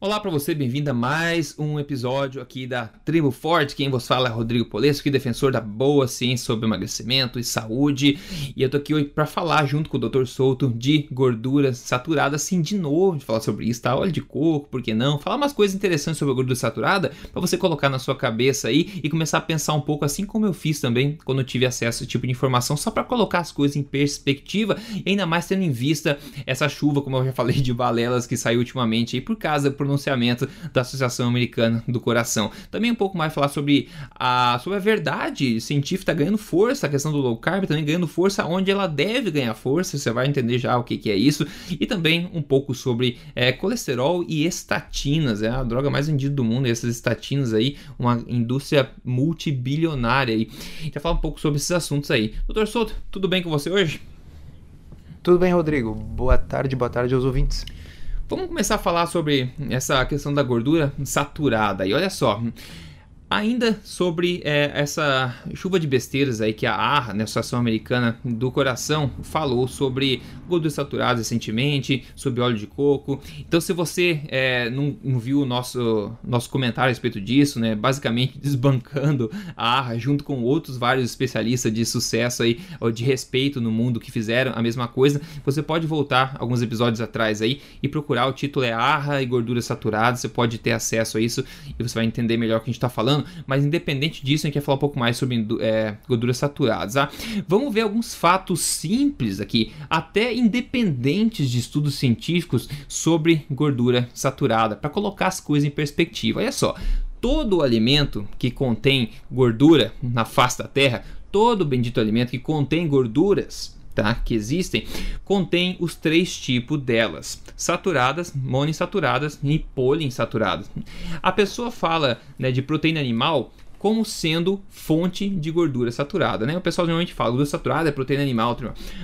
Olá para você, bem-vindo a mais um episódio aqui da Tribo Forte. Quem vos fala é Rodrigo Polesco, defensor da boa ciência sobre emagrecimento e saúde. E eu tô aqui hoje para falar junto com o Dr. Souto de gorduras saturadas, sim, de novo, de falar sobre isso, tá? Óleo de coco, por que não? Falar umas coisas interessantes sobre a gordura saturada para você colocar na sua cabeça aí e começar a pensar um pouco assim como eu fiz também quando eu tive acesso a esse tipo de informação, só para colocar as coisas em perspectiva e ainda mais tendo em vista essa chuva, como eu já falei, de balelas que saiu ultimamente aí por causa por pronunciamento da Associação Americana do Coração. Também um pouco mais falar sobre a, sobre a verdade científica ganhando força, a questão do low carb também ganhando força onde ela deve ganhar força, você vai entender já o que, que é isso. E também um pouco sobre é, colesterol e estatinas, é a droga mais vendida do mundo, essas estatinas aí, uma indústria multibilionária gente vai falar um pouco sobre esses assuntos aí. Doutor Souto, tudo bem com você hoje? Tudo bem, Rodrigo. Boa tarde, boa tarde aos ouvintes. Vamos começar a falar sobre essa questão da gordura saturada. E olha só, Ainda sobre é, essa chuva de besteiras aí que a ARRA, né, Associação Americana do Coração, falou sobre gorduras saturadas recentemente, sobre óleo de coco. Então, se você é, não, não, viu o nosso, nosso comentário a respeito disso, né, basicamente desbancando a ARRA junto com outros vários especialistas de sucesso aí, ou de respeito no mundo que fizeram a mesma coisa, você pode voltar alguns episódios atrás aí e procurar. O título é ARRA e gorduras saturadas. Você pode ter acesso a isso e você vai entender melhor o que a gente está falando falando, mas independente disso, a gente quer falar um pouco mais sobre é, gorduras saturadas. Tá? Vamos ver alguns fatos simples aqui, até independentes de estudos científicos sobre gordura saturada, para colocar as coisas em perspectiva. Olha só, todo alimento que contém gordura na face da terra, todo bendito alimento que contém gorduras, tá, que existem, contém os três tipos delas: saturadas, monoinsaturadas e poliinsaturadas. A pessoa fala né, de proteína animal como sendo fonte de gordura saturada, né? O pessoal normalmente fala gordura saturada é proteína animal,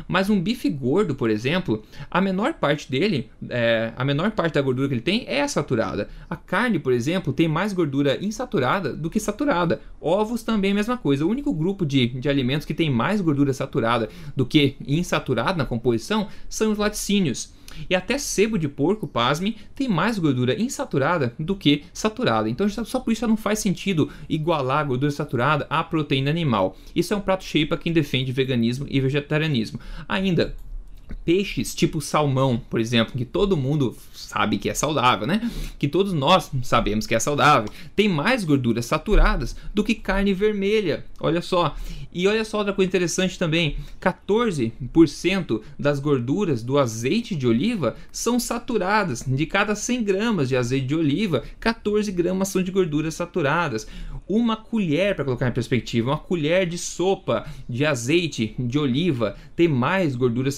mas um bife gordo, por exemplo, a menor parte dele, é, a menor parte da gordura que ele tem é saturada. A carne, por exemplo, tem mais gordura insaturada do que saturada. Ovos também a mesma coisa. O único grupo de, de alimentos que tem mais gordura saturada do que insaturada na composição são os laticínios. E até sebo de porco, pasme, tem mais gordura insaturada do que saturada. Então só por isso não faz sentido igualar a gordura saturada à proteína animal. Isso é um prato cheio para quem defende veganismo e vegetarianismo. Ainda, peixes tipo salmão, por exemplo, que todo mundo sabe que é saudável, né? Que todos nós sabemos que é saudável, tem mais gorduras saturadas do que carne vermelha. Olha só. E olha só outra coisa interessante também: 14% das gorduras do azeite de oliva são saturadas. De cada 100 gramas de azeite de oliva, 14 gramas são de gorduras saturadas. Uma colher, para colocar em perspectiva, uma colher de sopa de azeite de oliva tem mais gordura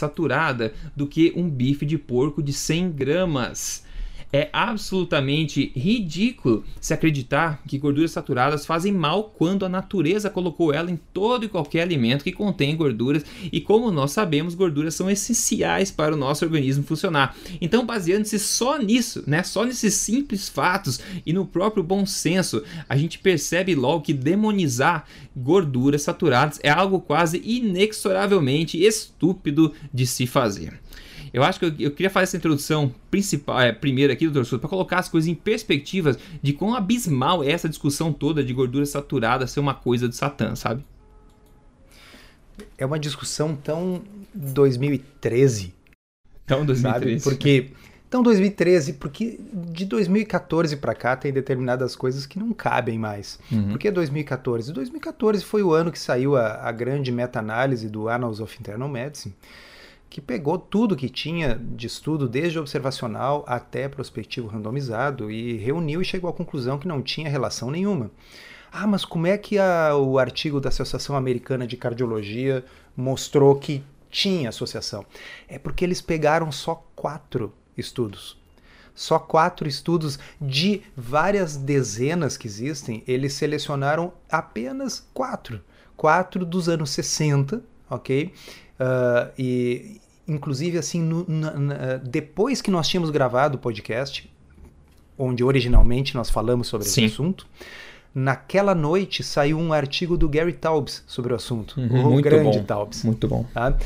do que um bife de porco de 100 gramas. É absolutamente ridículo se acreditar que gorduras saturadas fazem mal quando a natureza colocou ela em todo e qualquer alimento que contém gorduras e como nós sabemos, gorduras são essenciais para o nosso organismo funcionar. Então, baseando-se só nisso, né, só nesses simples fatos e no próprio bom senso, a gente percebe logo que demonizar gorduras saturadas é algo quase inexoravelmente estúpido de se fazer. Eu acho que eu, eu queria fazer essa introdução principal, é, primeiro aqui, doutor Souto, para colocar as coisas em perspectivas de quão abismal é essa discussão toda de gordura saturada ser uma coisa de Satã, sabe? É uma discussão tão 2013. Tão 2013. Sabe? Porque então 2013, porque de 2014 para cá tem determinadas coisas que não cabem mais. Uhum. Por que 2014? 2014 foi o ano que saiu a, a grande meta-análise do Annals of Internal Medicine, que pegou tudo que tinha de estudo, desde observacional até prospectivo randomizado, e reuniu e chegou à conclusão que não tinha relação nenhuma. Ah, mas como é que a, o artigo da Associação Americana de Cardiologia mostrou que tinha associação? É porque eles pegaram só quatro estudos. Só quatro estudos de várias dezenas que existem, eles selecionaram apenas quatro. Quatro dos anos 60, ok? Uh, e inclusive assim no, na, na, depois que nós tínhamos gravado o podcast onde originalmente nós falamos sobre Sim. esse assunto Naquela noite saiu um artigo do Gary Taubes sobre o assunto. Uhum, o muito grande bom, Taubes. Muito bom. Tá?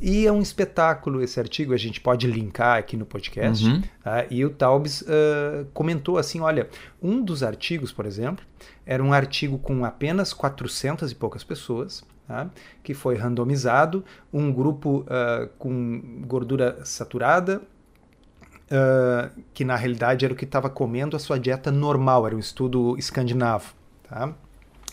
E é um espetáculo esse artigo, a gente pode linkar aqui no podcast. Uhum. Tá? E o Taubes uh, comentou assim: olha, um dos artigos, por exemplo, era um artigo com apenas 400 e poucas pessoas. Tá? que foi randomizado, um grupo uh, com gordura saturada, uh, que na realidade era o que estava comendo a sua dieta normal, era um estudo escandinavo. Tá?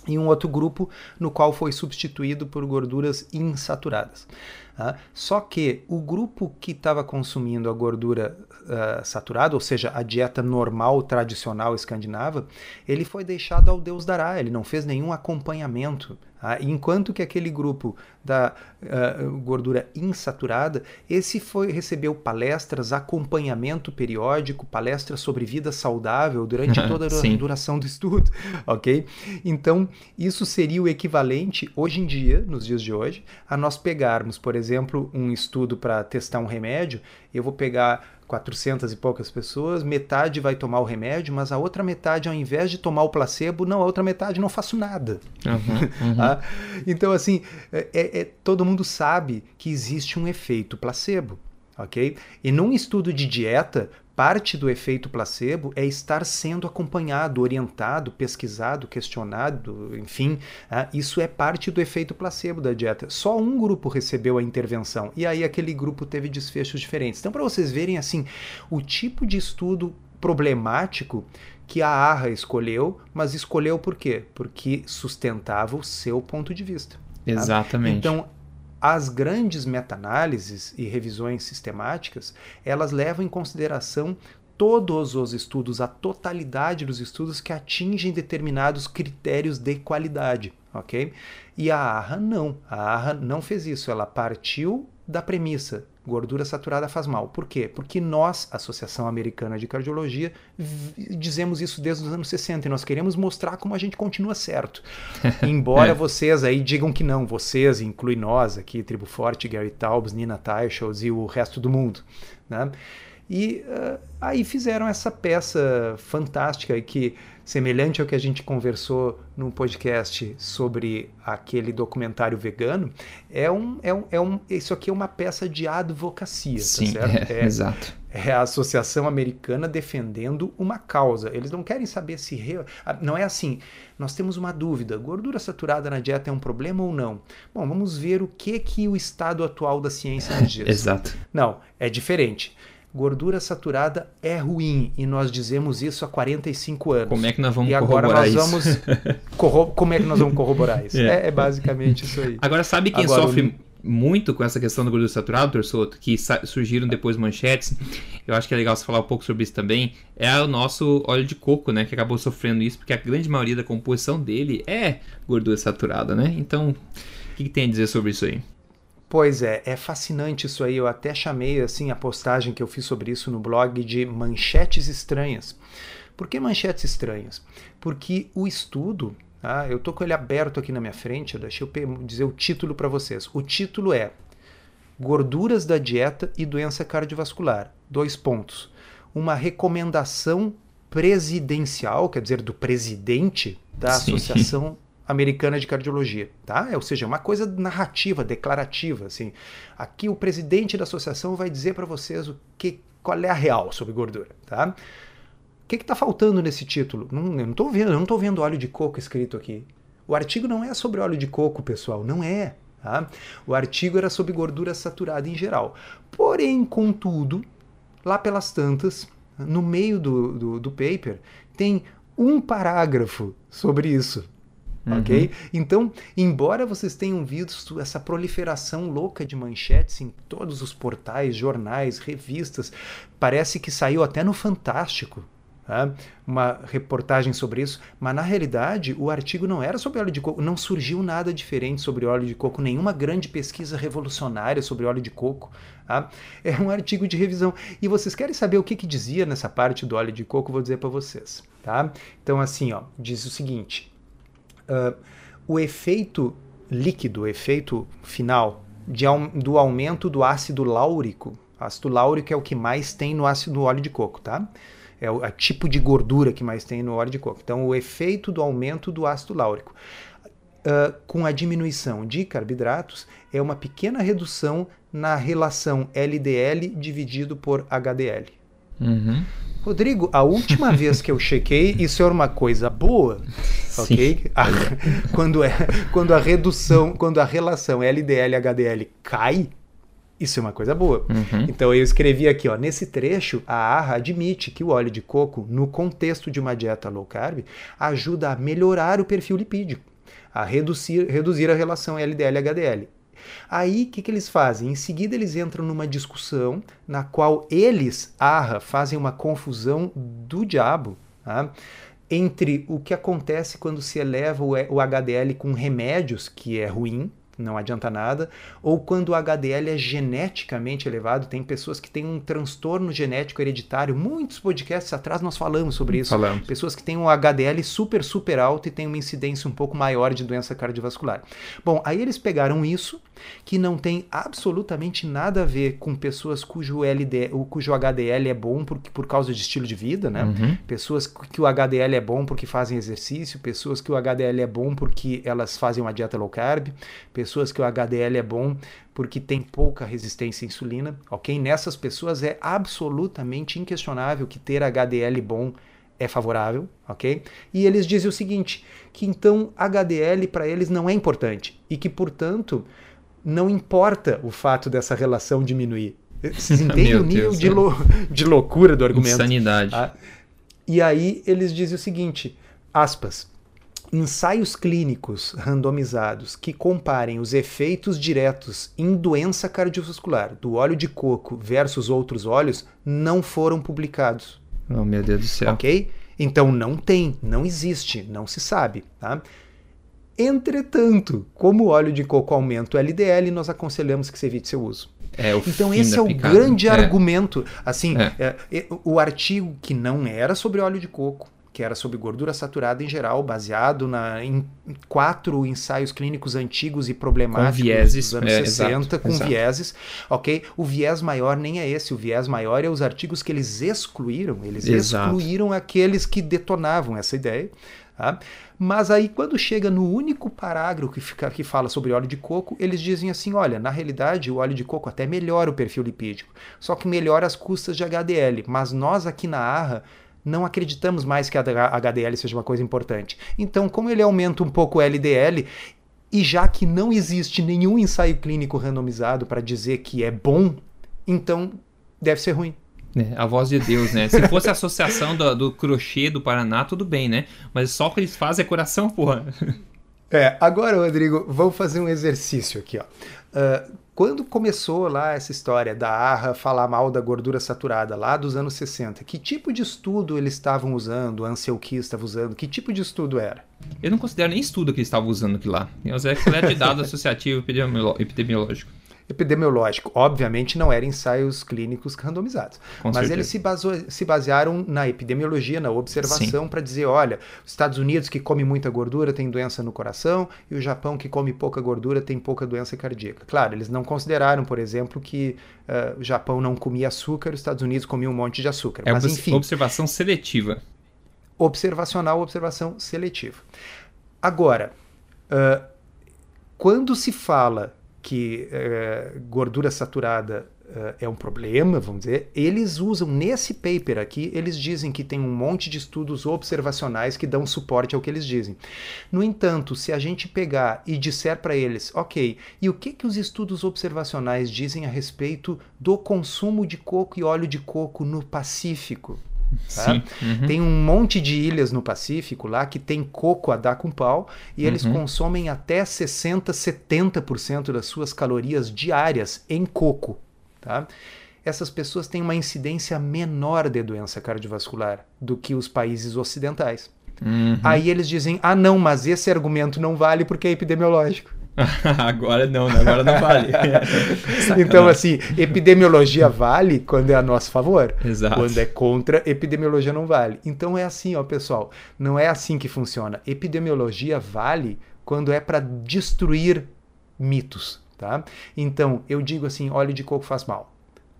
E um outro grupo no qual foi substituído por gorduras insaturadas. Tá? Só que o grupo que estava consumindo a gordura uh, saturada, ou seja, a dieta normal, tradicional escandinava, ele foi deixado ao Deus dará, ele não fez nenhum acompanhamento. Tá? Enquanto que aquele grupo da uh, gordura insaturada, esse foi recebeu palestras, acompanhamento periódico, palestras sobre vida saudável durante toda a duração do estudo, ok? Então, isso seria o equivalente, hoje em dia, nos dias de hoje, a nós pegarmos, por exemplo, um estudo para testar um remédio, eu vou pegar 400 e poucas pessoas, metade vai tomar o remédio, mas a outra metade, ao invés de tomar o placebo, não, a outra metade não faço nada. Uhum, uhum. ah, então, assim, é, é, é, todo mundo sabe que existe um efeito placebo, ok? E num estudo de dieta, Parte do efeito placebo é estar sendo acompanhado, orientado, pesquisado, questionado, enfim. Uh, isso é parte do efeito placebo da dieta. Só um grupo recebeu a intervenção e aí aquele grupo teve desfechos diferentes. Então, para vocês verem assim, o tipo de estudo problemático que a ARRA escolheu, mas escolheu por quê? Porque sustentava o seu ponto de vista. Tá? Exatamente. Então, as grandes meta-análises e revisões sistemáticas, elas levam em consideração todos os estudos, a totalidade dos estudos que atingem determinados critérios de qualidade, ok? E a ARRA não, a ARRA não fez isso, ela partiu da premissa gordura saturada faz mal. Por quê? Porque nós, Associação Americana de Cardiologia, dizemos isso desde os anos 60 e nós queremos mostrar como a gente continua certo. Embora é. vocês aí digam que não, vocês, inclui nós aqui, Tribo Forte, Gary Taubes, Nina Teichels e o resto do mundo, né? E uh, aí fizeram essa peça fantástica que semelhante ao que a gente conversou no podcast sobre aquele documentário vegano, é um, é um, é um isso aqui é uma peça de advocacia, tá Sim, tá certo? É, é, exato. É a Associação Americana defendendo uma causa. Eles não querem saber se. Re... Não é assim. Nós temos uma dúvida: gordura saturada na dieta é um problema ou não? Bom, vamos ver o que, que o estado atual da ciência nos diz. Exato. Não, é diferente gordura saturada é ruim e nós dizemos isso há 45 anos. Como é que nós vamos e agora nós isso? vamos como é que nós vamos corroborar isso? É. é, é basicamente isso aí. Agora sabe quem agora, sofre o... muito com essa questão da gordura saturada, Torçoto, que surgiram depois manchetes. Eu acho que é legal você falar um pouco sobre isso também. É o nosso óleo de coco, né, que acabou sofrendo isso porque a grande maioria da composição dele é gordura saturada, né? Então, o que, que tem a dizer sobre isso aí? Pois é, é fascinante isso aí. Eu até chamei assim a postagem que eu fiz sobre isso no blog de manchetes estranhas. Por que manchetes estranhas? Porque o estudo, tá? eu tô com ele aberto aqui na minha frente, deixa eu dizer o título para vocês. O título é Gorduras da dieta e doença cardiovascular. Dois pontos. Uma recomendação presidencial, quer dizer, do presidente da. Associação Americana de Cardiologia, tá? Ou seja, uma coisa narrativa, declarativa, assim. Aqui o presidente da associação vai dizer para vocês o que, qual é a real sobre gordura, tá? O que está faltando nesse título? Não, não estou vendo, não estou vendo óleo de coco escrito aqui. O artigo não é sobre óleo de coco, pessoal, não é. Tá? O artigo era sobre gordura saturada em geral. Porém, contudo, lá pelas tantas, no meio do, do, do paper, tem um parágrafo sobre isso. Uhum. Ok? Então, embora vocês tenham visto essa proliferação louca de manchetes em todos os portais, jornais, revistas, parece que saiu até no Fantástico. Tá? Uma reportagem sobre isso, mas na realidade o artigo não era sobre óleo de coco, não surgiu nada diferente sobre óleo de coco, nenhuma grande pesquisa revolucionária sobre óleo de coco. Tá? É um artigo de revisão. E vocês querem saber o que, que dizia nessa parte do óleo de coco? Vou dizer para vocês. Tá? Então, assim, ó, diz o seguinte: uh, o efeito líquido, o efeito final de, do aumento do ácido láurico. Ácido láurico é o que mais tem no ácido no óleo de coco, tá? É o tipo de gordura que mais tem no óleo de coco. Então, o efeito do aumento do ácido láurico uh, com a diminuição de carboidratos é uma pequena redução na relação LDL dividido por HDL. Uhum. Rodrigo, a última vez que eu chequei, isso era uma coisa boa, ok? A, quando, é, quando a redução, quando a relação LDL-HDL cai, isso é uma coisa boa. Uhum. Então eu escrevi aqui, ó, nesse trecho, a ARRA admite que o óleo de coco, no contexto de uma dieta low carb, ajuda a melhorar o perfil lipídico, a reduzir, reduzir a relação LDL-HDL. Aí o que, que eles fazem? Em seguida, eles entram numa discussão na qual eles, ARRA, fazem uma confusão do diabo tá? entre o que acontece quando se eleva o HDL com remédios, que é ruim, não adianta nada, ou quando o HDL é geneticamente elevado, tem pessoas que têm um transtorno genético hereditário, muitos podcasts atrás nós falamos sobre isso, falamos. pessoas que têm um HDL super, super alto e têm uma incidência um pouco maior de doença cardiovascular. Bom, aí eles pegaram isso, que não tem absolutamente nada a ver com pessoas cujo, LD, cujo HDL é bom por, por causa de estilo de vida, né? Uhum. Pessoas que o HDL é bom porque fazem exercício, pessoas que o HDL é bom porque elas fazem uma dieta low carb, pessoas que o HDL é bom porque tem pouca resistência à insulina, ok? Nessas pessoas é absolutamente inquestionável que ter HDL bom é favorável, ok? E eles dizem o seguinte, que então HDL para eles não é importante e que, portanto, não importa o fato dessa relação diminuir. Vocês entendem o nível de, lou de, loucura do argumento? Insanidade. Ah, e aí eles dizem o seguinte, aspas, ensaios clínicos randomizados que comparem os efeitos diretos em doença cardiovascular do óleo de coco versus outros óleos não foram publicados. Oh, meu Deus do céu. Ok? Então não tem, não existe, não se sabe. Tá? Entretanto, como o óleo de coco aumenta o LDL, nós aconselhamos que se evite seu uso. É, então esse é o picada. grande é. argumento. Assim, É. é, o artigo que não era sobre óleo de coco, que era sobre gordura saturada em geral, baseado na, em quatro ensaios clínicos antigos e problemáticos Com vieses, dos anos é, 60, exato, com exato. vieses, ok? O viés maior nem é esse, o viés maior é os artigos que eles excluíram, eles Exato. excluíram aqueles que detonavam essa ideia, tá? Mas aí, quando chega no único parágrafo que, fica, que fala sobre óleo de coco, eles dizem assim: olha, na realidade, o óleo de coco até melhora o perfil lipídico, só que melhora as custas de HDL. Mas nós aqui na ARRA não acreditamos mais que a HDL seja uma coisa importante. Então, como ele aumenta um pouco o LDL, e já que não existe nenhum ensaio clínico randomizado para dizer que é bom, então deve ser ruim. É, a voz de Deus, né? Se fosse a associação do, do crochê do Paraná, tudo bem, né? Mas só o que eles fazem é coração, porra. É, agora, Rodrigo, vamos fazer um exercício aqui, ó. Uh, quando começou lá essa história da ARRA falar mal da gordura saturada, lá dos anos 60, que tipo de estudo eles estavam usando, a Ansel Keys estava usando, que tipo de estudo era? Eu não considero nem estudo que eles estavam usando aquilo lá. Eu usei coleta de dados associativo epidemiológico. Epidemiológico, obviamente não eram ensaios clínicos randomizados, Com mas certeza. eles se, basou, se basearam na epidemiologia, na observação, para dizer: olha, os Estados Unidos que come muita gordura tem doença no coração, e o Japão que come pouca gordura tem pouca doença cardíaca. Claro, eles não consideraram, por exemplo, que uh, o Japão não comia açúcar, os Estados Unidos comiam um monte de açúcar. É mas enfim, observação seletiva. observacional, observação seletiva. Agora, uh, quando se fala que uh, gordura saturada uh, é um problema, vamos dizer, eles usam nesse paper aqui, eles dizem que tem um monte de estudos observacionais que dão suporte ao que eles dizem. No entanto, se a gente pegar e disser para eles, ok, e o que, que os estudos observacionais dizem a respeito do consumo de coco e óleo de coco no Pacífico? Tá? Uhum. Tem um monte de ilhas no Pacífico lá que tem coco a dar com pau e eles Uhum. consomem até 60, 70% das suas calorias diárias em coco. Tá? Essas pessoas têm uma incidência menor de doença cardiovascular do que os países ocidentais. Uhum. Aí eles dizem: ah, não, mas esse argumento não vale porque é epidemiológico. agora não, né? agora não vale. Então, assim, epidemiologia vale quando é a nosso favor. Exato. Quando é contra, epidemiologia não vale. Então é assim, ó, pessoal. Não é assim que funciona. Epidemiologia vale quando é para destruir mitos, tá? Então, eu digo assim, óleo de coco faz mal.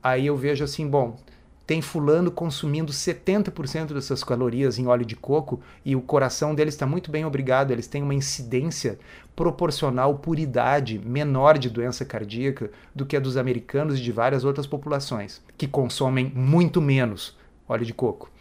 Aí eu vejo assim, bom, tem fulano consumindo 70% das suas calorias em óleo de coco e o coração deles está muito bem obrigado, eles têm uma incidência proporcional por idade menor de doença cardíaca do que a dos americanos e de várias outras populações, que consomem muito menos óleo de coco.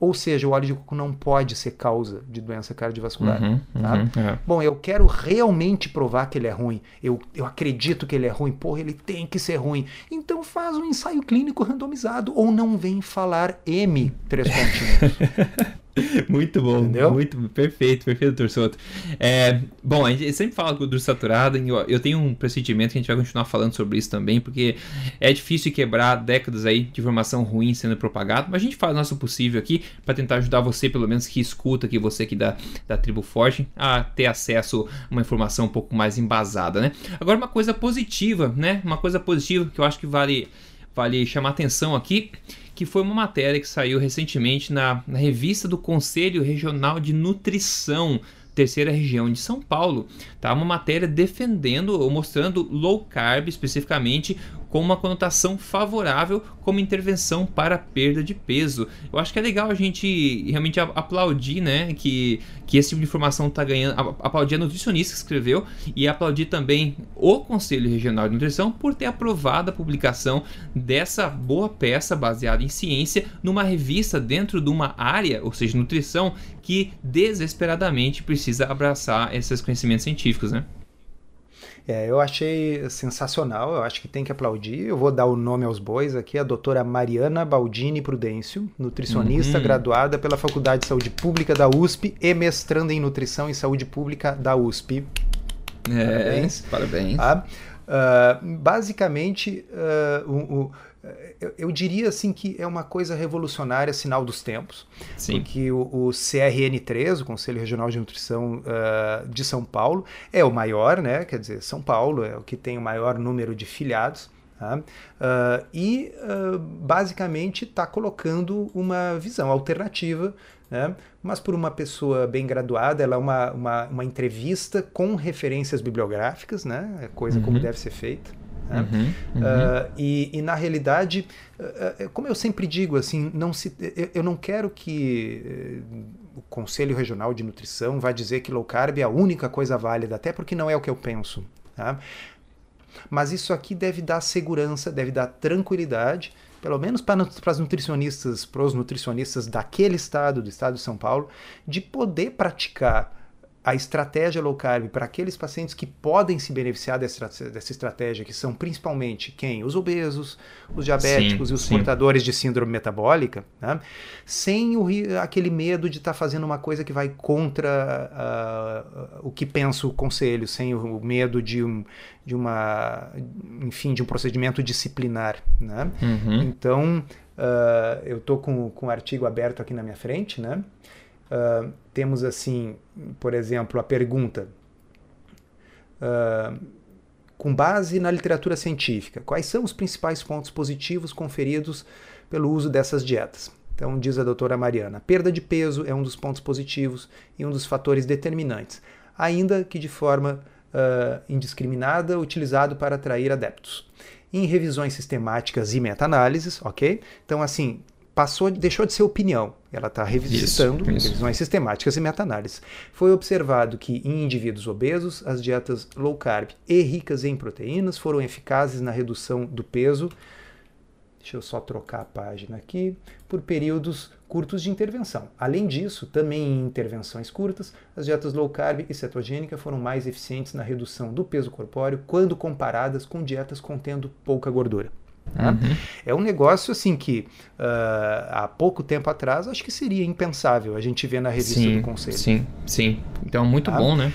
Ou seja, o óleo de coco não pode ser causa de doença cardiovascular. Uhum, tá? uhum, é. Bom, eu quero realmente provar que ele é ruim. Eu, eu acredito que ele é ruim. Porra, ele tem que ser ruim. Então faz um ensaio clínico randomizado. Ou não vem falar M, três pontinhos. muito bom, Entendeu? muito perfeito, perfeito, doutor Soto. É, bom, a gente sempre fala do saturado, eu tenho um pressentimento que a gente vai continuar falando sobre isso também, porque é difícil quebrar décadas aí de informação ruim sendo propagada, mas a gente faz o nosso possível aqui para tentar ajudar você, pelo menos que escuta aqui, você aqui da, da Tribo Forte, a ter acesso a uma informação um pouco mais embasada, né? Agora uma coisa positiva, né? Uma coisa positiva que eu acho que vale, vale chamar atenção aqui, que foi uma matéria que saiu recentemente na, na revista do Conselho Regional de Nutrição terceira região de São Paulo, tá? Uma matéria defendendo ou mostrando low carb especificamente com uma conotação favorável como intervenção para perda de peso. Eu acho que é legal a gente realmente aplaudir, né, que, que esse tipo de informação está ganhando, aplaudir a nutricionista que escreveu e aplaudir também o Conselho Regional de Nutrição por ter aprovado a publicação dessa boa peça baseada em ciência numa revista dentro de uma área, ou seja, nutrição, que desesperadamente precisa abraçar esses conhecimentos científicos, né? É, eu achei sensacional, eu acho que tem que aplaudir. Eu vou dar o nome aos bois aqui, a doutora Mariana Baldini Prudêncio, nutricionista uhum. graduada pela Faculdade de Saúde Pública da USP e mestranda em Nutrição e Saúde Pública da USP. É, parabéns. Parabéns. Tá? Uh, basicamente, uh, o, o eu, eu, diria assim que é uma coisa revolucionária, sinal dos tempos. Sim. Porque o, o CRN3, o Conselho Regional de Nutrição uh, de São Paulo, é o maior, né? Quer dizer, São Paulo é o que tem o maior número de filiados. Tá? Uh, e uh, basicamente está colocando uma visão alternativa, né? mas por uma pessoa bem graduada, ela é uma, uma, uma entrevista com referências bibliográficas, né? É coisa uhum. como deve ser feita. Né? Uhum, uhum. Uh, e, e, na realidade, uh, como eu sempre digo, assim, não se, eu, eu não quero que o Conselho Regional de Nutrição vá dizer que low carb é a única coisa válida, até porque não é o que eu penso. Tá? Mas isso aqui deve dar segurança, deve dar tranquilidade, pelo menos para, para as nutricionistas, para os nutricionistas daquele estado, do estado de São Paulo, de poder praticar a estratégia low carb para aqueles pacientes que podem se beneficiar dessa, dessa estratégia, que são principalmente quem? Os obesos, os diabéticos sim, e os sim. portadores de síndrome metabólica, né? sem o, aquele medo de estar tá fazendo uma coisa que vai contra uh, o que pensa o conselho, sem o medo de, um, de uma, enfim, de um procedimento disciplinar. Né? Uhum. Então, uh, eu estou com, com o artigo aberto aqui na minha frente, né? Uh, temos assim, por exemplo, a pergunta: uh, com base na literatura científica, quais são os principais pontos positivos conferidos pelo uso dessas dietas? Então, diz a doutora Mariana: perda de peso é um dos pontos positivos e um dos fatores determinantes, ainda que de forma uh, indiscriminada, utilizado para atrair adeptos. Em revisões sistemáticas e meta-análises, ok? Então, assim, passou, deixou de ser opinião. Ela está revisitando isso, isso. revisões sistemáticas e meta-análises. Foi observado que em indivíduos obesos, as dietas low carb e ricas em proteínas foram eficazes na redução do peso. Deixa eu só trocar a página aqui. Por períodos curtos de intervenção. Além disso, também em intervenções curtas, as dietas low carb e cetogênica foram mais eficientes na redução do peso corpóreo quando comparadas com dietas contendo pouca gordura. Né? Uhum. É um negócio assim que uh, há pouco tempo atrás acho que seria impensável a gente ver na revista sim, do Conselho. Sim, sim. Então muito tá? bom, né?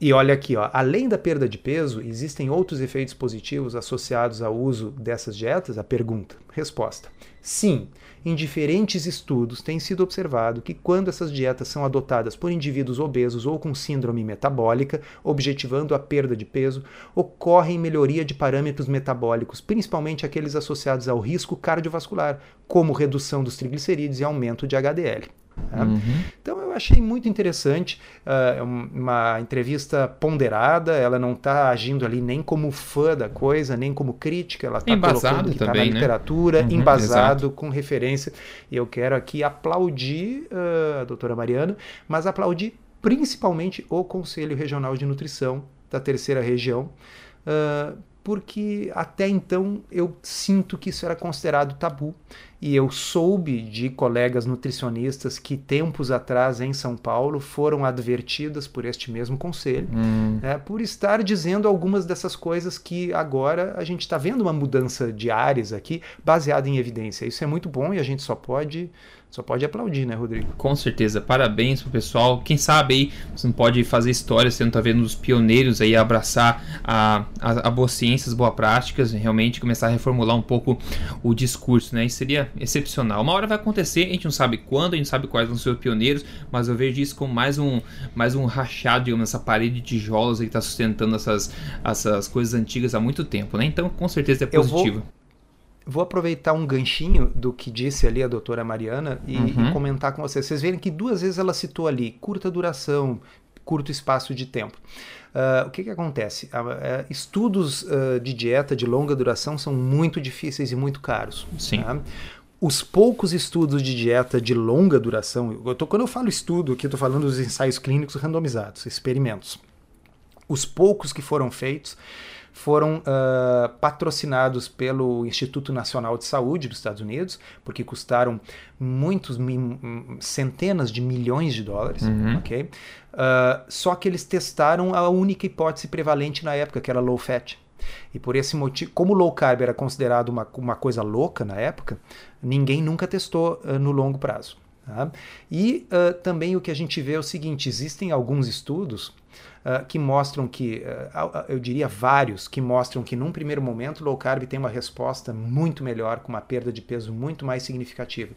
E olha aqui, ó, além da perda de peso, existem outros efeitos positivos associados ao uso dessas dietas? A pergunta. Resposta: sim. Em diferentes estudos tem sido observado que quando essas dietas são adotadas por indivíduos obesos ou com síndrome metabólica, objetivando a perda de peso, ocorre melhoria de parâmetros metabólicos, principalmente aqueles associados ao risco cardiovascular, como redução dos triglicerídeos e aumento de HDL. Né? Uhum. Então eu achei muito interessante, uh, uma entrevista ponderada, ela não está agindo ali nem como fã da coisa, nem como crítica, ela está colocando que está na né? literatura, uhum, embasado, exato. com referência. E eu quero aqui aplaudir uh, a doutora Mariana, mas aplaudir principalmente o Conselho Regional de Nutrição da Terceira Região, uh, porque até então eu sinto que isso era considerado tabu. E eu soube de colegas nutricionistas que tempos atrás em São Paulo foram advertidas por este mesmo conselho, hum. né, por estar dizendo algumas dessas coisas que agora a gente está vendo uma mudança de áreas aqui baseada em evidência. Isso é muito bom e a gente só pode só pode aplaudir, né, Rodrigo? Com certeza. Parabéns pro pessoal. Quem sabe aí você não pode fazer história, você não tá vendo os pioneiros aí abraçar a, a, a boas ciências, boas práticas, realmente começar a reformular um pouco o discurso, né? Isso seria excepcional. Uma hora vai acontecer, a gente não sabe quando, a gente não sabe quais vão ser os pioneiros, mas eu vejo isso como mais um, mais um rachado, digamos, essa parede de tijolos aí que tá sustentando essas, essas coisas antigas há muito tempo, né? Então, com certeza é positivo. Eu vou vou aproveitar um ganchinho do que disse ali a doutora Mariana e, uhum. e, comentar com vocês. Vocês verem que duas vezes ela citou ali curta duração, curto espaço de tempo. Uh, o que, que acontece? Uh, estudos uh, de dieta de longa duração são muito difíceis e muito caros. Sim. Tá? Os poucos estudos de dieta de longa duração, eu tô, quando eu falo estudo, aqui eu estou falando dos ensaios clínicos randomizados, experimentos. Os poucos que foram feitos, foram uh, patrocinados pelo Instituto Nacional de Saúde dos Estados Unidos, porque custaram muitos, centenas de milhões de dólares, uhum. ok? Uh, só que eles testaram a única hipótese prevalente na época, que era low fat. E por esse motivo, como low carb era considerado uma, uma coisa louca na época, ninguém nunca testou uh, no longo prazo. Tá? E uh, também o que a gente vê é o seguinte: existem alguns estudos uh, que mostram que, uh, eu diria vários, que mostram que num primeiro momento low carb tem uma resposta muito melhor, com uma perda de peso muito mais significativa.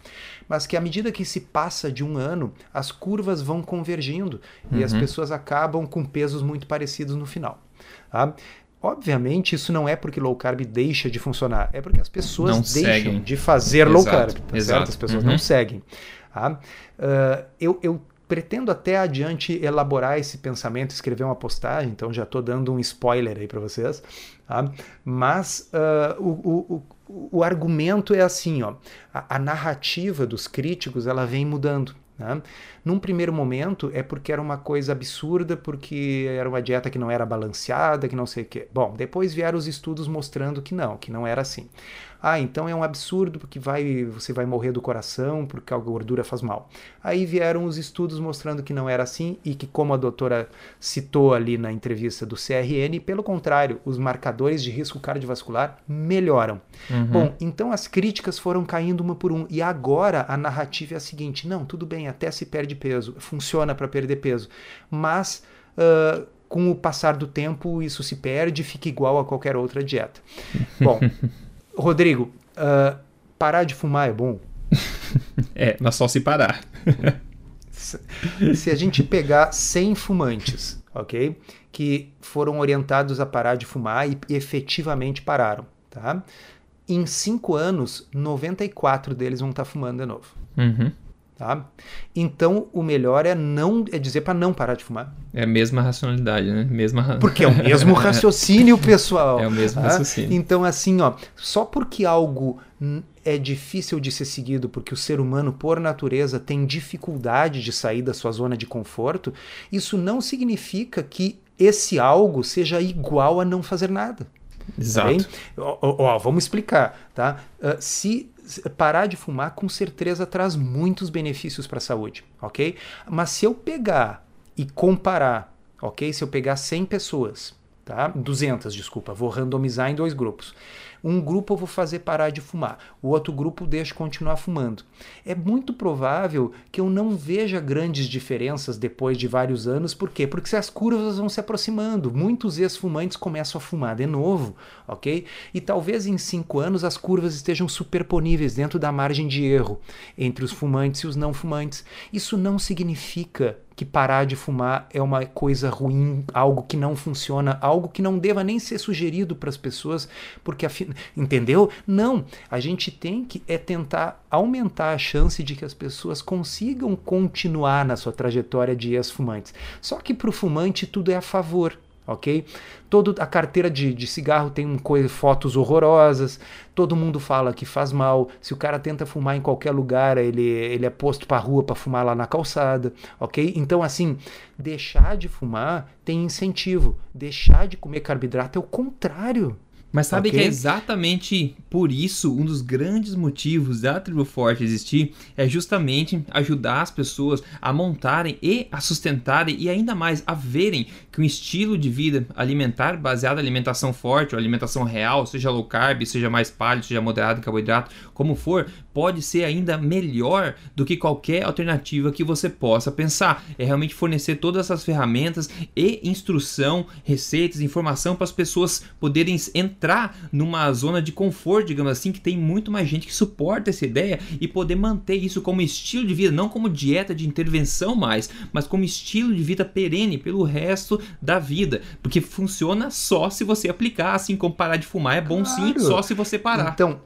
Mas que à medida que se passa de um ano, as curvas vão convergindo uhum. e as uhum. pessoas acabam com pesos muito parecidos no final. Tá? Obviamente, isso não é porque low carb deixa de funcionar, é porque as pessoas não deixam seguem. de fazer exato, low carb. Tá. As pessoas uhum. não seguem. Tá? Uh, eu, eu pretendo até adiante elaborar esse pensamento, escrever uma postagem, então já estou dando um spoiler aí para vocês. Tá? Mas uh, o, o, o, argumento é assim, ó, a, a, narrativa dos críticos ela vem mudando. Né? Num primeiro momento é porque era uma coisa absurda, porque era uma dieta que não era balanceada, que não sei o quê. Bom, depois vieram os estudos mostrando que não, que não era assim. Ah, então é um absurdo porque vai, você vai morrer do coração porque a gordura faz mal. Aí vieram os estudos mostrando que não era assim e que, como a doutora citou ali na entrevista do CRN, pelo contrário, os marcadores de risco cardiovascular melhoram. Uhum. Bom, então as críticas foram caindo uma por um e agora a narrativa é a seguinte: não, tudo bem, até se perde peso, funciona para perder peso, mas uh, com o passar do tempo isso se perde e fica igual a qualquer outra dieta. Bom. Rodrigo, uh, parar de fumar é bom? é, mas só se parar. se a gente pegar 100 fumantes, ok? Que foram orientados a parar de fumar e efetivamente pararam, tá? Em 5 anos, 94 deles vão estar tá fumando de novo. Uhum. Tá? Então, o melhor é não é dizer para não parar de fumar. É a mesma racionalidade, né? Mesma... Porque é o mesmo raciocínio, pessoal. É o mesmo tá? raciocínio. Então, assim, ó, só porque algo é difícil de ser seguido, porque o ser humano, por natureza, tem dificuldade de sair da sua zona de conforto, isso não significa que esse algo seja igual a não fazer nada. Exato. Tá ó, ó, vamos explicar, tá? Uh, se parar de fumar com certeza traz muitos benefícios para a saúde, ok? Mas se eu pegar e comparar, ok? Se eu pegar 100 pessoas, tá? 200, desculpa, vou randomizar em dois grupos. Um grupo eu vou fazer parar de fumar, o outro grupo deixa continuar fumando. É muito provável que eu não veja grandes diferenças depois de vários anos, por quê? Porque as curvas vão se aproximando, muitos ex-fumantes começam a fumar de novo, ok? E talvez em cinco anos as curvas estejam superponíveis dentro da margem de erro entre os fumantes e os não fumantes. Isso não significa que parar de fumar é uma coisa ruim, algo que não funciona, algo que não deva nem ser sugerido para as pessoas, porque entendeu? Não, a gente tem que é tentar aumentar a chance de que as pessoas consigam continuar na sua trajetória de ex-fumantes. Só que para o fumante tudo é a favor ok? Toda a carteira de, de cigarro tem um, fotos horrorosas, todo mundo fala que faz mal. Se o cara tenta fumar em qualquer lugar, ele, ele é posto para rua para fumar lá na calçada, ok? Então, assim, deixar de fumar tem incentivo. Deixar de comer carboidrato é o contrário. Mas sabe okay. que é exatamente por isso um dos grandes motivos da Tribo Forte existir é justamente ajudar as pessoas a montarem e a sustentarem e ainda mais a verem que um estilo de vida alimentar baseado em alimentação forte ou alimentação real, seja low carb, seja mais pálido, seja moderado em carboidrato, como for, pode ser ainda melhor do que qualquer alternativa que você possa pensar. É realmente fornecer todas essas ferramentas e instrução, receitas, informação para as pessoas poderem entrar numa zona de conforto, digamos assim, que tem muito mais gente que suporta essa ideia e poder manter isso como estilo de vida, não como dieta de intervenção mais, mas como estilo de vida perene pelo resto da vida, porque funciona só se você aplicar, assim como parar de fumar é bom claro. sim, só se você parar. Então,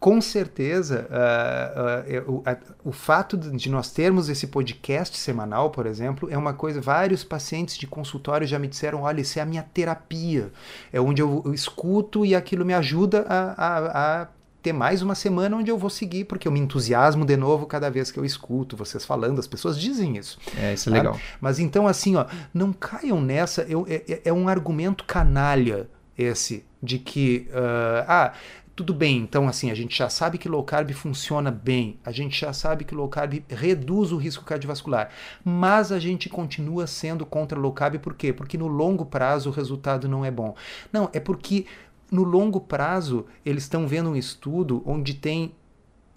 com certeza, uh, uh, uh, o fato de nós termos esse podcast semanal, por exemplo, é uma coisa. Vários pacientes de consultório já me disseram: olha, isso é a minha terapia. É onde eu, eu escuto e aquilo me ajuda a, a, a ter mais uma semana onde eu vou seguir, porque eu me entusiasmo de novo cada vez que eu escuto vocês falando, as pessoas dizem isso. É, isso é legal. Mas então, assim, ó, não caiam nessa, eu, é, é um argumento canalha esse, de que, uh, ah, tudo bem, então assim, a gente já sabe que low carb funciona bem, a gente já sabe que low carb reduz o risco cardiovascular, mas a gente continua sendo contra low carb por quê? Porque no longo prazo o resultado não é bom. Não, é porque no longo prazo eles estão vendo um estudo onde tem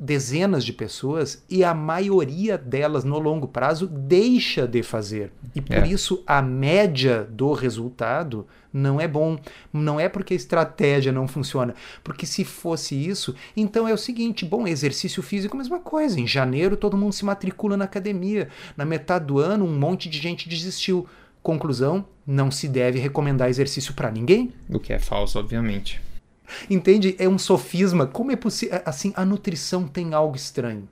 dezenas de pessoas e a maioria delas no longo prazo deixa de fazer. E por é. isso a média do resultado não é bom. Não é porque a estratégia não funciona. Porque se fosse isso, então é o seguinte: bom, exercício físico, mesma coisa. Em janeiro todo mundo se matricula na academia. Na metade do ano, um monte de gente desistiu. Conclusão: não se deve recomendar exercício para ninguém. O que é falso, obviamente. Entende? É um sofisma. Como é possível? Assim, a nutrição tem algo estranho.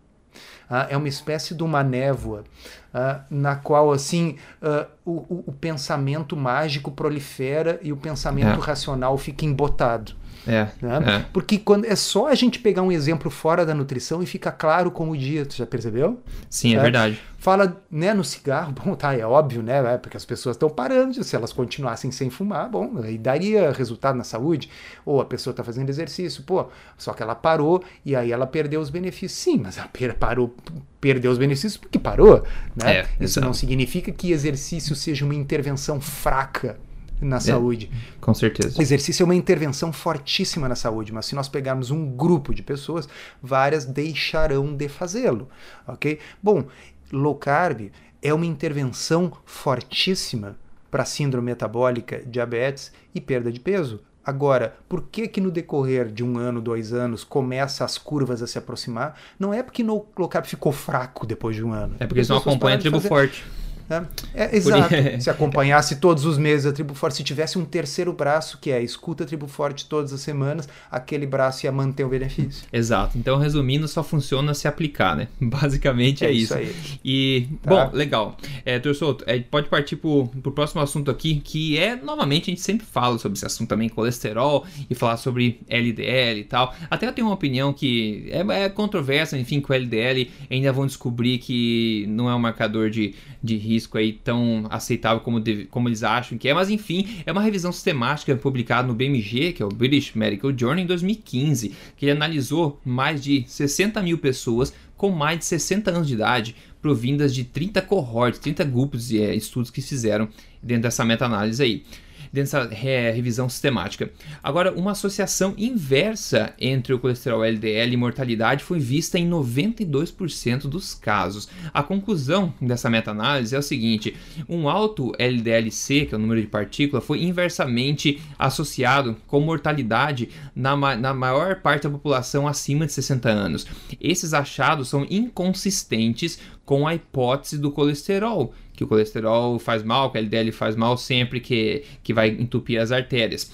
Ah, é uma espécie de uma névoa ah, na qual assim ah, o, o, pensamento mágico prolifera e o pensamento é. racional fica embotado. É, né? é. Porque quando é só a gente pegar um exemplo fora da nutrição e fica claro como o dia, tu já percebeu? Sim, é, é verdade. Fala, né, no cigarro, bom, tá, é óbvio, né, é, porque as pessoas estão parando, se elas continuassem sem fumar, bom, aí daria resultado na saúde, ou a pessoa está fazendo exercício, pô, só que ela parou e aí ela perdeu os benefícios. Sim, mas ela parou, perdeu os benefícios porque parou, né? É, Isso não significa que exercício seja uma intervenção fraca na é, saúde. Com certeza. O exercício é uma intervenção fortíssima na saúde, mas se nós pegarmos um grupo de pessoas, várias deixarão de fazê-lo, ok? Bom, low carb é uma intervenção fortíssima para síndrome metabólica, diabetes e perda de peso. Agora, por que que no decorrer de um ano, dois anos, começa as curvas a se aproximar? Não é porque no low carb ficou fraco depois de um ano. É porque eles não acompanham a tribo fazer... forte. Né? É, exato. se acompanhasse todos os meses a Tribo Forte, se tivesse um terceiro braço, que é escuta a Tribo Forte todas as semanas, aquele braço ia manter o benefício. Exato. Então, resumindo, só funciona se aplicar, né? Basicamente é, é isso. Aí. E, tá. bom, legal. É, Torçoto, é, pode partir pro, pro próximo assunto aqui, que é, novamente, a gente sempre fala sobre esse assunto também, colesterol, e falar sobre LDL e tal. Até eu tenho uma opinião que é, é controversa, enfim, que o LDL ainda vão descobrir que não é um marcador de, de risco risco aí tão aceitável como, como eles acham que é, mas enfim, é uma revisão sistemática publicada no BMG, que é o British Medical Journal, em 2015, que ele analisou mais de 60 mil pessoas com mais de 60 anos de idade, provindas de 30 cohorts, 30 grupos de é, estudos que fizeram dentro dessa meta-análise aí dessa revisão sistemática. Agora, uma associação inversa entre o colesterol LDL e mortalidade foi vista em 92% dos casos. A conclusão dessa meta-análise é o seguinte: um alto LDLC, que é o número de partícula, foi inversamente associado com mortalidade na, na maior parte da população acima de 60 anos. Esses achados são inconsistentes com a hipótese do colesterol, que o colesterol faz mal, que a LDL faz mal sempre que, que vai entupir as artérias.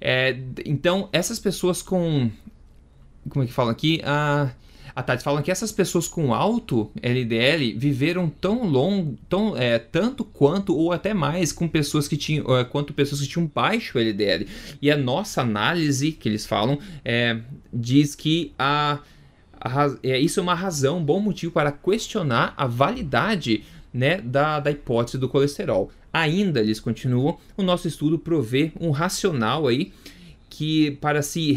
É, então, essas pessoas com. Como é que falam aqui? Ah, a Tati fala que essas pessoas com alto LDL viveram tão longo, tão, é, tanto quanto ou até mais com pessoas que tinham, é, quanto pessoas que tinham baixo LDL. E a nossa análise que eles falam é, diz que a, a, é, isso é uma razão, um bom motivo para questionar a validade né, da, da hipótese do colesterol. Ainda, eles continuam, o nosso estudo provê um racional aí que para se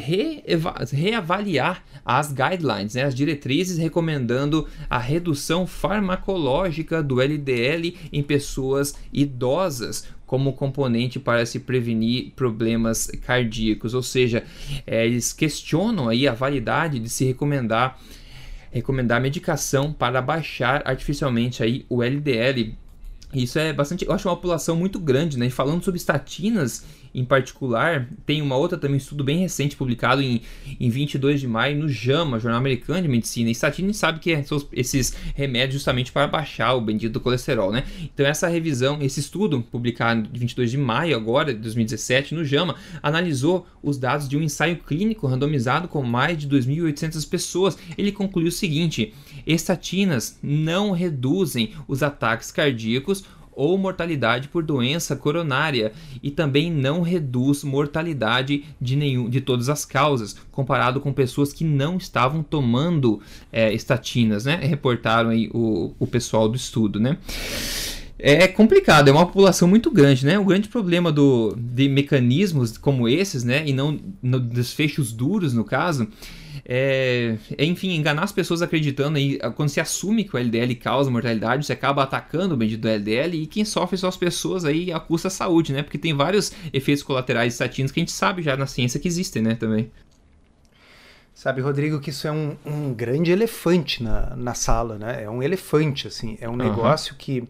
reavaliar as guidelines, né, as diretrizes recomendando a redução farmacológica do LDL em pessoas idosas como componente para se prevenir problemas cardíacos, ou seja, é, eles questionam aí a validade de se recomendar recomendar medicação para baixar artificialmente aí o LDL. Isso é bastante, eu acho uma população muito grande, né? E falando sobre estatinas em particular, tem uma outra também, estudo bem recente publicado em, em 22 de maio no JAMA, Jornal Americano de Medicina. E sabe que são esses remédios justamente para baixar o bendito colesterol, né? Então essa revisão, esse estudo publicado em 22 de maio agora, de 2017, no JAMA, analisou os dados de um ensaio clínico randomizado com mais de 2.800 pessoas. Ele concluiu o seguinte: estatinas não reduzem os ataques cardíacos ou mortalidade por doença coronária e também não reduz mortalidade de nenhum de todas as causas, comparado com pessoas que não estavam tomando é, estatinas, né? Reportaram aí o, o pessoal do estudo, né? É complicado, é uma população muito grande, né? O grande problema do, de mecanismos como esses, né? E não no, dos fechos duros, no caso, é, é, enfim, enganar as pessoas acreditando aí, quando se assume que o LDL causa mortalidade, você acaba atacando o bendito LDL e quem sofre são as pessoas aí a custa da saúde, né? Porque tem vários efeitos colaterais estatinos que a gente sabe já na ciência que existem, né, também. Sabe, Rodrigo, que isso é um, um grande elefante na, na sala, né? É um elefante, assim, é um uhum. negócio que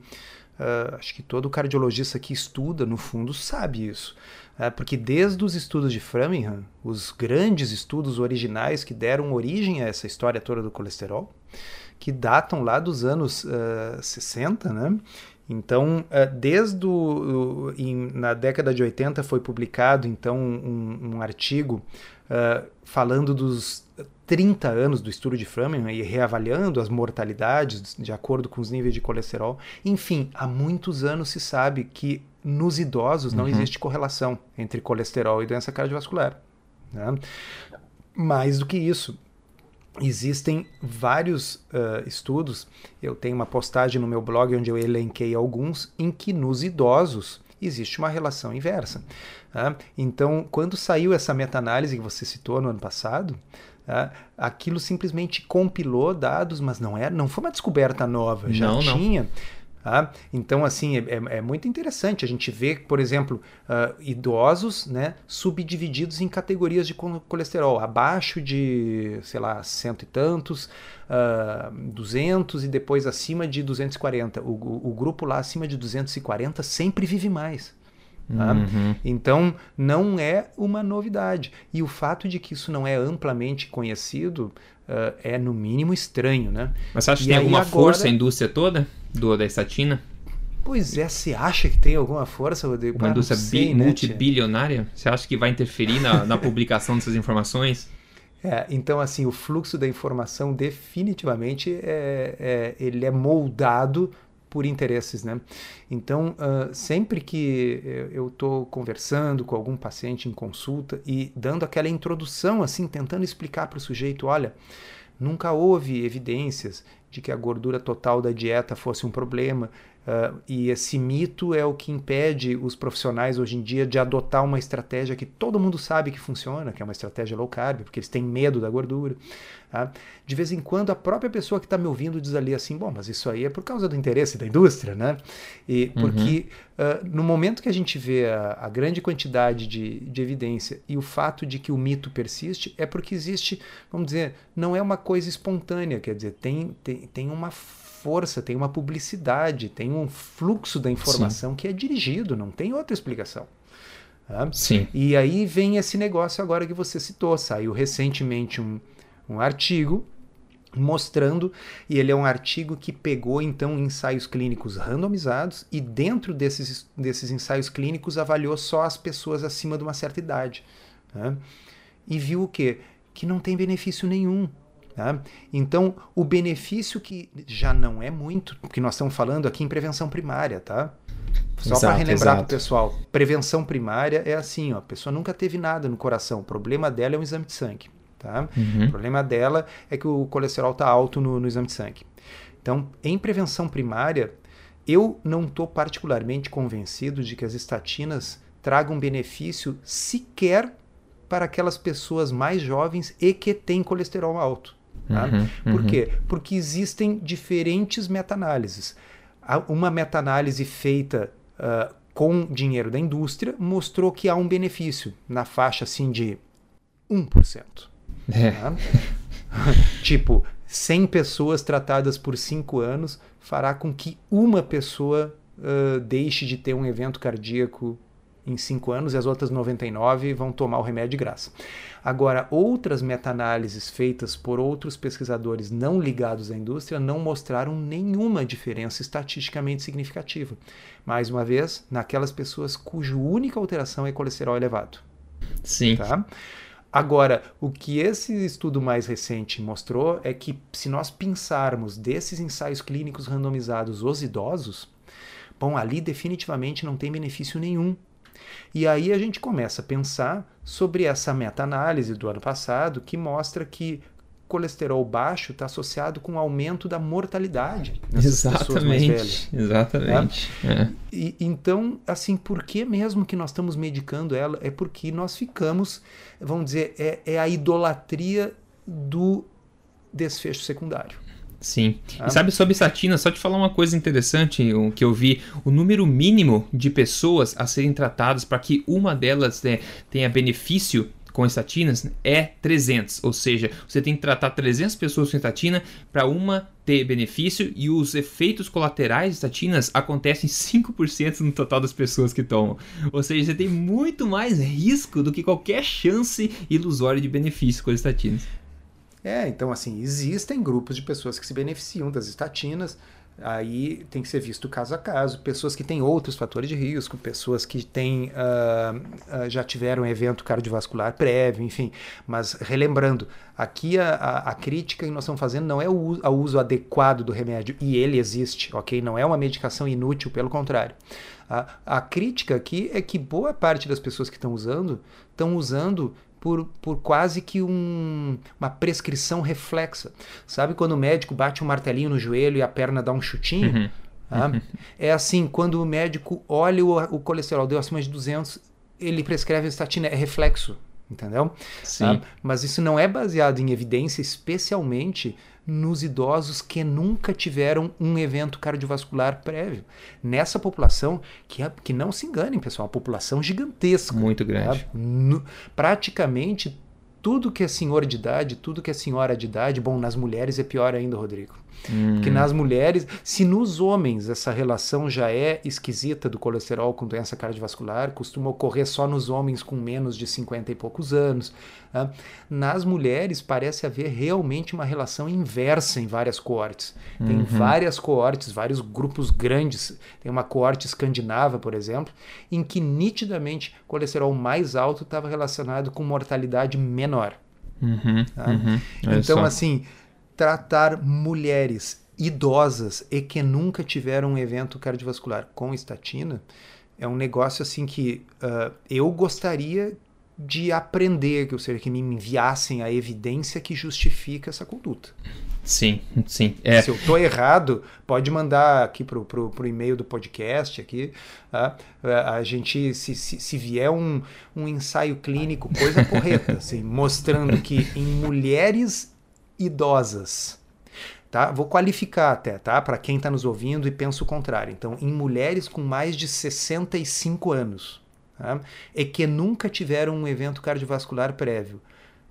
uh, acho que todo cardiologista que estuda, no fundo, sabe isso. É, porque desde os estudos de Framingham, os grandes estudos originais que deram origem a essa história toda do colesterol, que datam lá dos anos uh, eh, 60, né? Então, desde o, em, na década de 80 foi publicado então um, um artigo falando dos 30 anos do estudo de Framingham e reavaliando as mortalidades de acordo com os níveis de colesterol. Enfim, há muitos anos se sabe que nos idosos não uhum. existe correlação entre colesterol e doença cardiovascular. Né? Mais do que isso, existem vários uh, estudos. Eu tenho uma postagem no meu blog onde eu elenquei alguns em que nos idosos existe uma relação inversa. Tá? Então, quando saiu essa meta-análise que você citou no ano passado? Aquilo simplesmente compilou dados, mas não era, não foi uma descoberta nova, já não, tinha. Não Tá? Então, assim, é, é, é, muito interessante a gente ver, por exemplo, uh, idosos né, subdivididos em categorias de colesterol, abaixo de, sei lá, cento e tantos, uh, ah, 200 e depois acima de 240. O, o, o grupo lá acima de 240 sempre vive mais. Tá? Uhum. Então, não é uma novidade. E o fato de que isso não é amplamente conhecido uh, é, no mínimo, estranho. Né? Mas você acha que tem alguma agora... força a indústria toda do, da estatina? Pois é, você acha que tem alguma força, Rodrigo? Uma indústria sei, né, multibilionária? Você acha que vai interferir na, na publicação dessas informações? É, então, assim, o fluxo da informação definitivamente é, é, ele é moldado por interesses, né? Então, uh, sempre que eu estou conversando com algum paciente em consulta e dando aquela introdução, assim, tentando explicar para o sujeito, olha, nunca houve evidências de que a gordura total da dieta fosse um problema, Uh, e esse mito é o que impede os profissionais hoje em dia de adotar uma estratégia que todo mundo sabe que funciona, que é uma estratégia low carb, porque eles têm medo da gordura. Tá? De vez em quando, a própria pessoa que está me ouvindo diz ali assim: bom, mas isso aí é por causa do interesse da indústria, né? E porque uhum. uh, no momento que a gente vê a, a grande quantidade de, de evidência e o fato de que o mito persiste, é porque existe, vamos dizer, não é uma coisa espontânea, quer dizer, tem, tem, tem uma força, tem uma publicidade, tem um fluxo da informação Sim. que é dirigido, não tem outra explicação. Tá? Sim. E aí vem esse negócio agora que você citou. Saiu recentemente um, um artigo mostrando, e ele é um artigo que pegou então ensaios clínicos randomizados e dentro desses, desses ensaios clínicos avaliou só as pessoas acima de uma certa idade. Né? E viu o quê? Que não tem benefício nenhum. Tá? Então, o benefício que já não é muito, porque nós estamos falando aqui em prevenção primária, tá? Só para relembrar para o pessoal, prevenção primária é assim, ó, a pessoa nunca teve nada no coração, o problema dela é um exame de sangue. Tá? Uhum. O problema dela é que o colesterol está alto no, no exame de sangue. Então, em prevenção primária, eu não estou particularmente convencido de que as estatinas tragam benefício sequer para aquelas pessoas mais jovens e que têm colesterol alto. Tá? Uhum, Por uhum. quê? Porque existem diferentes meta-análises. Uma meta-análise feita uh, com dinheiro da indústria mostrou que há um benefício na faixa assim de 1%. É. Tá? tipo, 100 pessoas tratadas por 5 anos fará com que uma pessoa uh, deixe de ter um evento cardíaco em 5 anos e as outras 99 vão tomar o remédio de graça. Agora, outras meta-análises feitas por outros pesquisadores não ligados à indústria não mostraram nenhuma diferença estatisticamente significativa. Mais uma vez, naquelas pessoas cuja única alteração é colesterol elevado. Sim. Tá? Agora, o que esse estudo mais recente mostrou é que, se nós pensarmos desses ensaios clínicos randomizados os idosos, bom, ali definitivamente não tem benefício nenhum. E aí a gente começa a pensar sobre essa meta-análise do ano passado que mostra que colesterol baixo está associado com o aumento da mortalidade exatamente exatamente né? é. e, então assim por que mesmo que nós estamos medicando ela é porque nós ficamos vamos dizer é, é a idolatria do desfecho secundário Sim. Ah. E sabe sobre estatina, só te falar uma coisa interessante o que eu vi: o número mínimo de pessoas a serem tratadas para que uma delas né, tenha benefício com estatinas é 300, ou seja, você tem que tratar 300 pessoas com estatina para uma ter benefício e os efeitos colaterais de estatinas acontecem 5% no total das pessoas que tomam. Ou seja, você tem muito mais risco do que qualquer chance ilusória de benefício com as estatinas. É, então assim, existem grupos de pessoas que se beneficiam das estatinas, Aí tem que ser visto caso a caso. Pessoas que têm outros fatores de risco, pessoas que têm, uh, uh, já tiveram evento cardiovascular prévio, enfim. Mas relembrando, aqui a, a, a, crítica que nós estamos fazendo não é o o uso adequado do remédio, e ele existe, ok? Não é uma medicação inútil, pelo contrário. A, a crítica aqui é que boa parte das pessoas que estão usando estão usando por, por quase que um, uma prescrição reflexa. Sabe quando o médico bate um martelinho no joelho e a perna dá um chutinho? Uhum. Tá? É assim, quando o médico olha o, o colesterol deu acima de 200, ele prescreve a estatina, é reflexo, entendeu? Sim. Tá? Mas isso não é baseado em evidência, especialmente nos idosos que nunca tiveram um evento cardiovascular prévio. Nessa população, que, é, que não se enganem, pessoal, uma população gigantesca. Muito grande. Tá? No, praticamente tudo que é senhor de idade, tudo que é senhora de idade, bom, nas mulheres é pior ainda, Rodrigo. Hum. Porque nas mulheres, se nos homens essa relação já é esquisita do colesterol com doença cardiovascular, costuma ocorrer só nos homens com menos de 50 e poucos anos. Né? Nas mulheres parece haver realmente uma relação inversa em várias coortes. Tem uhum. várias coortes, vários grupos grandes. Tem uma coorte escandinava, por exemplo, em que nitidamente colesterol mais alto estava relacionado com mortalidade menor. Uhum, tá? uhum. Então, assim, tratar mulheres idosas e que nunca tiveram um evento cardiovascular com estatina é um negócio assim que uh, eu gostaria de aprender, que, ou seja, que me enviassem a evidência que justifica essa conduta. Sim, sim. É. Se eu estou errado, pode mandar aqui pro, pro, pro e-mail do podcast aqui. Tá? A gente, se, se, se, vier um, um ensaio clínico, coisa correta, assim, mostrando que em mulheres idosas, tá? Vou qualificar até, tá? Para quem está nos ouvindo e pensa o contrário. Então, em mulheres com mais de 65 anos, tá? e que nunca tiveram um evento cardiovascular prévio,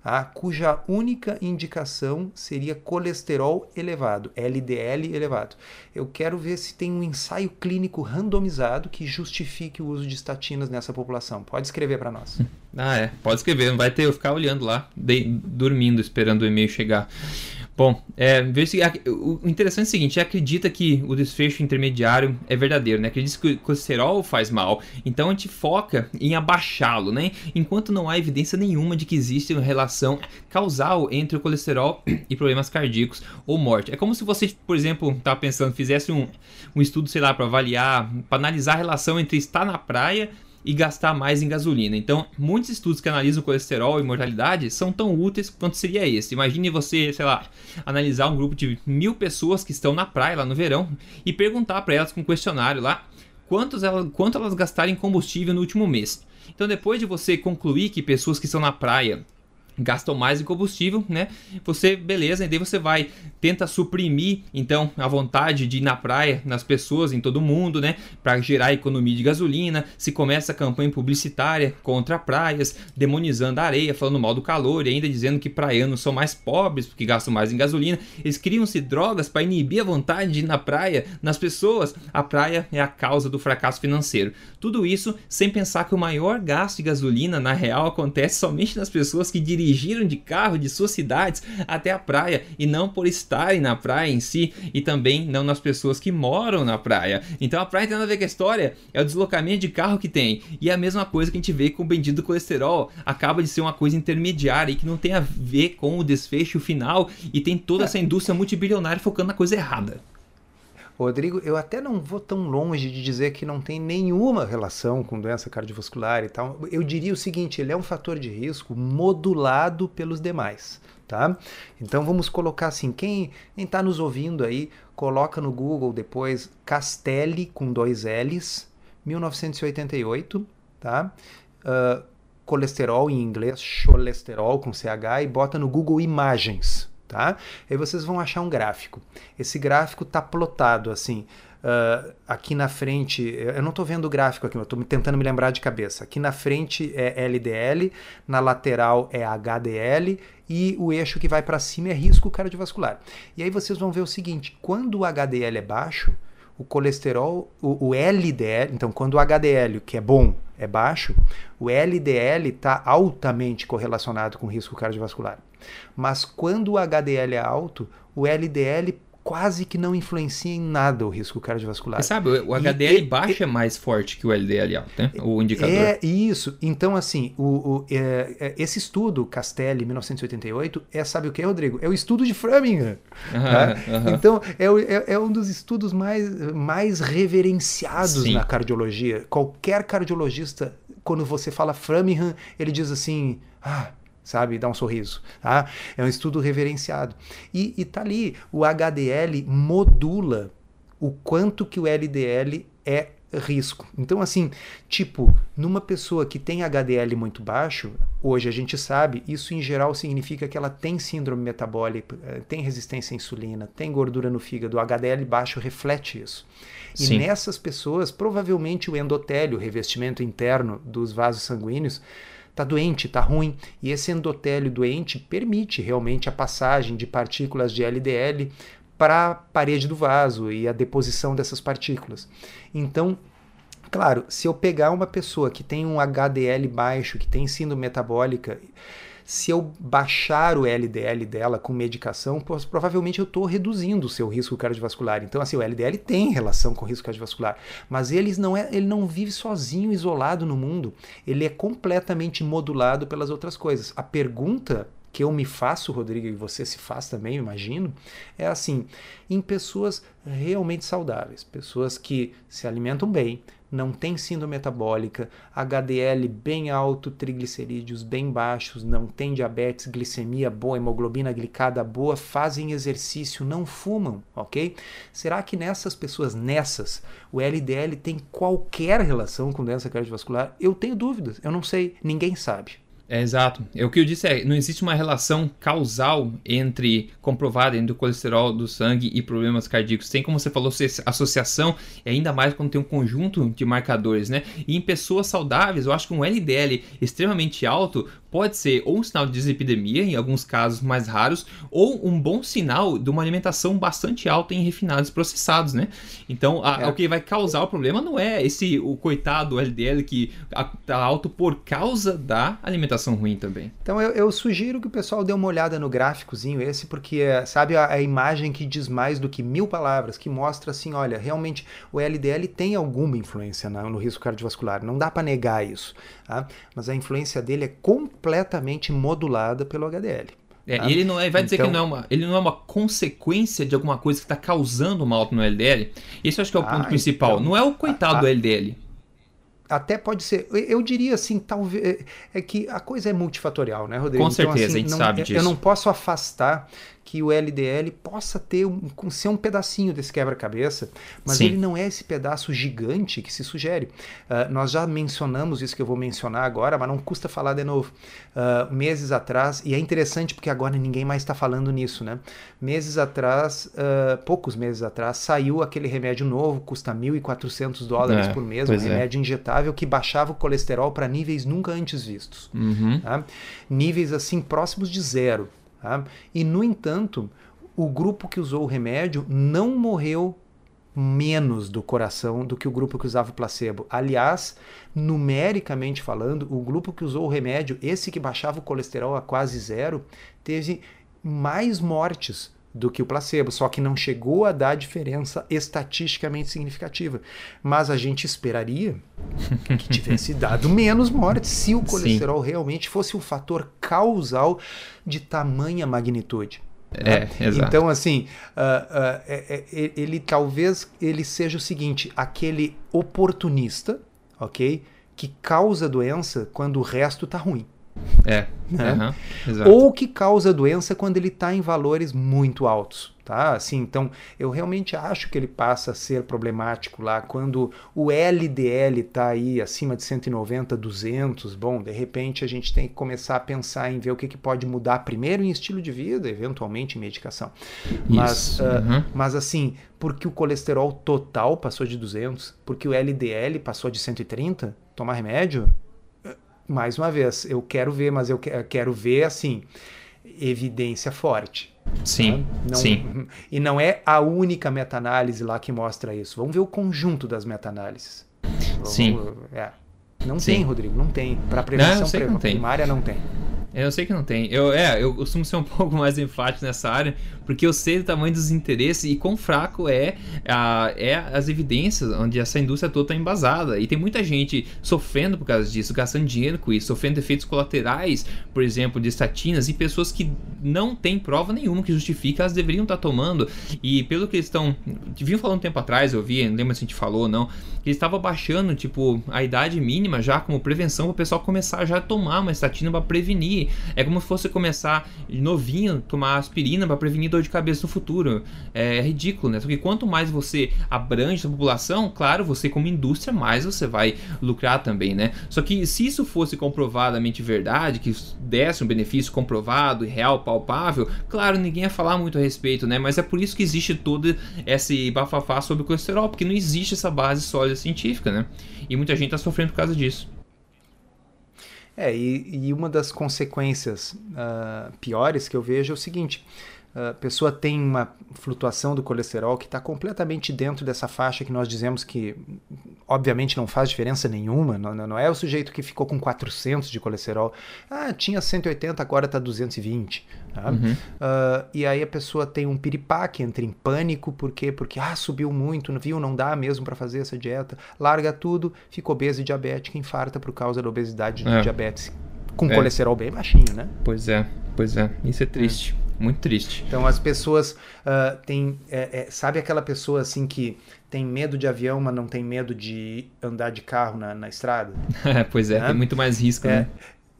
tá? cuja única indicação seria colesterol elevado, LDL elevado. Eu quero ver se tem um ensaio clínico randomizado que justifique o uso de estatinas nessa população. Pode escrever para nós. Ah, é. Pode escrever. Vai ter eu ficar olhando lá, de, dormindo, esperando o e-mail chegar. Bom, é, o interessante é o seguinte, acredita que o desfecho intermediário é verdadeiro, né? Acredita que o colesterol faz mal, então a gente foca em abaixá-lo, né? Enquanto não há evidência nenhuma de que existe uma relação causal entre o colesterol e problemas cardíacos ou morte. É como se você, por exemplo, tá pensando, fizesse um, um estudo, sei lá, para avaliar, para analisar a relação entre estar na praia e gastar mais em gasolina. Então, muitos estudos que analisam colesterol e mortalidade são tão úteis quanto seria esse. Imagine você, sei lá, analisar um grupo de mil pessoas que estão na praia lá no verão e perguntar para elas com um questionário lá quantos elas, quanto elas gastaram em combustível no último mês. Então, depois de você concluir que pessoas que estão na praia gastam mais em combustível, né? Você, beleza, e daí você vai, tenta suprimir, então, a vontade de ir na praia, nas pessoas, em todo mundo, né? Para gerar economia de gasolina, se começa a campanha publicitária contra praias, demonizando a areia, falando mal do calor e ainda dizendo que praianos são mais pobres porque gastam mais em gasolina. Eles criam-se drogas para inibir a vontade de ir na praia, nas pessoas. A praia é a causa do fracasso financeiro. Tudo isso sem pensar que o maior gasto de gasolina, na real, acontece somente nas pessoas que dirigem dirigiram de carro de suas cidades até a praia e não por estarem na praia em si e também não nas pessoas que moram na praia. Então a praia tem nada a ver com a história, é o deslocamento de carro que tem. E é a mesma coisa que a gente vê com o bendito colesterol, acaba de ser uma coisa intermediária e que não tem a ver com o desfecho final e tem toda essa indústria multibilionária focando na coisa errada. Rodrigo, eu até não vou tão longe de dizer que não tem nenhuma relação com doença cardiovascular e tal. Eu diria o seguinte, ele é um fator de risco modulado pelos demais, tá? Então vamos colocar assim, quem está nos ouvindo aí, coloca no Google depois Castelli com dois L's, 1988, tá? Uh, colesterol em inglês, cholesterol com CH e bota no Google Imagens, tá? Aí vocês vão achar um gráfico. Esse gráfico está plotado assim. Uh, aqui na frente, eu não estou vendo o gráfico aqui, eu estou tentando me lembrar de cabeça. Aqui na frente é LDL, na lateral é HDL e o eixo que vai para cima é risco cardiovascular. E aí vocês vão ver o seguinte: quando o HDL é baixo, o colesterol, o, o LDL, então quando o HDL, que é bom, é baixo, o LDL está altamente correlacionado com risco cardiovascular. Mas quando o HDL é alto, o LDL quase que não influencia em nada o risco cardiovascular. Você sabe, o HDL e, baixo e, é mais forte que o LDL alto, né? O indicador. É isso. Então, assim, o, o é, é esse estudo, Castelli, 1988, é, sabe o que, Rodrigo? É o estudo de Framingham. Tá? Então, é, é, é, um dos estudos mais, mais reverenciados Sim. na cardiologia. Qualquer cardiologista, quando você fala Framingham, ele diz assim, ah, sabe? Dá um sorriso, tá? É um estudo reverenciado. E, e tá ali, o HDL modula o quanto que o LDL é risco. Então, assim, tipo, numa pessoa que tem HDL muito baixo, hoje a gente sabe, isso em geral significa que ela tem síndrome metabólica, eh, tem resistência à insulina, tem gordura no fígado, o HDL baixo reflete isso. E Sim. nessas pessoas, provavelmente o endotélio, o revestimento interno dos vasos sanguíneos, está doente, está ruim, e esse endotélio doente permite realmente a passagem de partículas de LDL para a parede do vaso e a deposição dessas partículas. Então, claro, se eu pegar uma pessoa que tem um HDL baixo, que tem síndrome metabólica, se eu baixar o LDL dela com medicação, provavelmente eu estou reduzindo o seu risco cardiovascular. Então, assim, o LDL tem relação com o risco cardiovascular, mas ele não, é, ele não vive sozinho, isolado no mundo. Ele é completamente modulado pelas outras coisas. A pergunta que eu me faço, Rodrigo, e você se faz também, imagino, é assim: em pessoas realmente saudáveis, pessoas que se alimentam bem, não tem síndrome metabólica, HDL bem alto, triglicerídeos bem baixos, não tem diabetes, glicemia boa, hemoglobina glicada boa, fazem exercício, não fumam, ok? Será que nessas pessoas, nessas, o LDL tem qualquer relação com doença cardiovascular? Eu tenho dúvidas, eu não sei, ninguém sabe. É, exato. É, o que eu disse é, não existe uma relação causal entre comprovada entre o colesterol do sangue e problemas cardíacos. Tem como você falou associação, ainda mais quando tem um conjunto de marcadores, né? E em pessoas saudáveis, eu acho que um LDL extremamente alto pode ser ou um sinal de desepidemia, em alguns casos mais raros, ou um bom sinal de uma alimentação bastante alta em refinados processados, né? Então, a, é. o que vai causar o problema não é esse o coitado LDL que está alto por causa da alimentação interpretação ruim também. Então eu, eu, sugiro que o pessoal dê uma olhada no gráficozinho esse, porque é, sabe a, a, imagem que diz mais do que mil palavras, que mostra assim, olha, realmente o LDL tem alguma influência no, no risco cardiovascular, não dá para negar isso, tá? mas a influência dele é completamente modulada pelo HDL. É, tá? ele não é, vai dizer então, que não é uma, ele não é uma consequência de alguma coisa que está causando uma alta no LDL. Esse eu acho que é o ponto ah, principal. Então, não é o coitado a, a, do LDL até pode ser, eu diria assim, talvez é, é que a coisa é multifatorial, né, Rodrigo? Com então, certeza, assim, a gente não, sabe disso. Eu não posso afastar que o LDL possa ter um, ser um pedacinho desse quebra-cabeça, mas Sim. ele não é esse pedaço gigante que se sugere. Uh, nós já mencionamos isso que eu vou mencionar agora, mas não custa falar de novo. Uh, meses atrás, e é interessante porque agora ninguém mais está falando nisso, né? Meses atrás, uh, poucos meses atrás, saiu aquele remédio novo, custa 1.400 dólares é, por mês, um é. remédio é. injetável que baixava o colesterol para níveis nunca antes vistos. Uhum. Tá? Níveis assim próximos de zero. Tá? E, no entanto, o grupo que usou o remédio não morreu menos do coração do que o grupo que usava o placebo. Aliás, numericamente falando, o grupo que usou o remédio, esse que baixava o colesterol a quase zero, teve mais mortes do que o placebo, só que não chegou a dar diferença estatisticamente significativa. Mas a gente esperaria que tivesse dado menos mortes se o colesterol Sim. realmente fosse um fator causal de tamanha magnitude. É, né? exato. Então, assim, uh, uh, ele talvez ele seja o seguinte: aquele oportunista, ok? Que causa doença quando o resto está ruim. É. Né? Uhum, Ou que causa doença quando ele está em valores muito altos. Tá? Assim, então, eu realmente acho que ele passa a ser problemático lá quando o LDL está aí acima de 190, 200. Bom, de repente a gente tem que começar a pensar em ver o que, que pode mudar primeiro em estilo de vida, eventualmente em medicação. Mas, uh, uhum. mas assim, porque o colesterol total passou de 200, porque o LDL passou de 130, tomar remédio, mais uma vez, eu quero ver, mas eu quero ver assim, evidência forte. Sim, né? não, sim. E não é a única meta-análise lá que mostra isso. Vamos ver o conjunto das meta-análises. Sim. É. Não sim. tem, Rodrigo, não tem. Para prevenção não, não primária não tem. Eu sei que não tem. Eu, é, eu costumo ser um pouco mais enfático nessa área, porque eu sei o tamanho dos interesses e quão fraco é, a, é as evidências onde essa indústria toda está embasada. E tem muita gente sofrendo por causa disso, gastando dinheiro com isso, sofrendo efeitos colaterais, por exemplo, de estatinas, e pessoas que não têm prova nenhuma que justifique, elas deveriam estar tá tomando. E pelo que eles estão. Vinham falando um tempo atrás, eu vi, não lembro se a gente falou ou não, que eles estavam baixando, tipo, a idade mínima já como prevenção para o pessoal começar já a tomar uma estatina para prevenir é como se fosse começar novinho tomar aspirina para prevenir dor de cabeça no futuro. É, ridículo, né? Porque quanto mais você abrange a população, claro, você como indústria, mais você vai lucrar também, né? Só que se isso fosse comprovadamente verdade, que desse um benefício comprovado real, palpável, claro, ninguém ia falar muito a respeito, né? Mas é por isso que existe todo esse bafafá sobre o colesterol, porque não existe essa base sólida científica, né? E muita gente está sofrendo por causa disso. É, e, e uma das consequências uh, piores que eu vejo é o seguinte: a pessoa tem uma flutuação do colesterol que está completamente dentro dessa faixa que nós dizemos que, obviamente, não faz diferença nenhuma, não, não é o sujeito que ficou com 400 de colesterol, ah, tinha 180, agora está 220. Tá? Uhum. Uh, e aí a pessoa tem um piripaque, entra em pânico, por quê? Porque, ah, subiu muito, viu, não dá mesmo para fazer essa dieta, larga tudo, fica obesa e diabética, infarta por causa da obesidade e é. diabetes, com é. colesterol bem baixinho, né? Pois é, pois é, isso é triste. É. Muito triste. Então as pessoas uh, têm. É, é, sabe aquela pessoa assim que tem medo de avião, mas não tem medo de andar de carro na, na estrada? pois é, né? tem muito mais risco, é, né?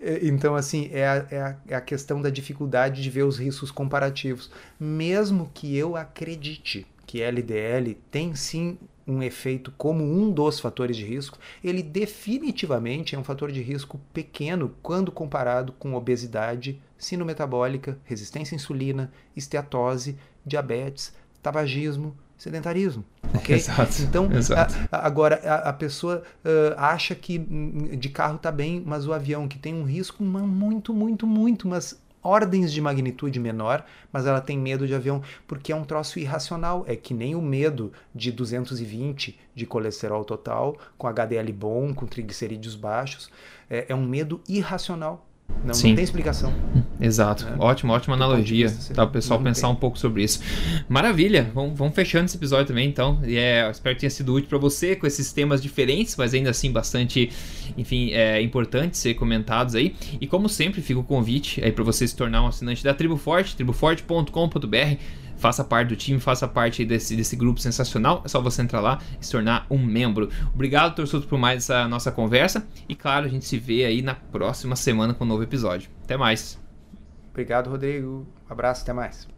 É, então, assim, é a, é, a, é a questão da dificuldade de ver os riscos comparativos. Mesmo que eu acredite que LDL tem sim um efeito como um dos fatores de risco, ele definitivamente é um fator de risco pequeno quando comparado com obesidade, sinometabólica, resistência à insulina, esteatose, diabetes, tabagismo, sedentarismo. Okay? Exato. Então, exato. A, agora a, a pessoa uh, acha que de carro está bem, mas o avião que tem um risco muito, muito, muito, mas ordens de magnitude menor, mas ela tem medo de avião porque é um troço irracional. É que nem o medo de 220 de colesterol total, com HDL bom, com triglicerídeos baixos. É, é um medo irracional. Não, não, tem explicação. Exato. É. Ótima, ótima analogia. Tá, o pessoal pensar tem. um pouco sobre isso. Maravilha. Vamos, vamos fechando esse episódio também, então. E é, espero que tenha sido útil para você com esses temas diferentes, mas ainda assim bastante, enfim, é importante ser comentados aí. E como sempre, fica o convite aí para você se tornar um assinante da Tribo Forte, triboforte.com.br faça parte do time, faça parte desse, desse grupo sensacional. É só você entrar lá e se tornar um membro. Obrigado, torcedor, por mais essa nossa conversa. E claro, a gente se vê aí na próxima semana com um novo episódio. Até mais. Obrigado, Rodrigo. Um abraço, até mais.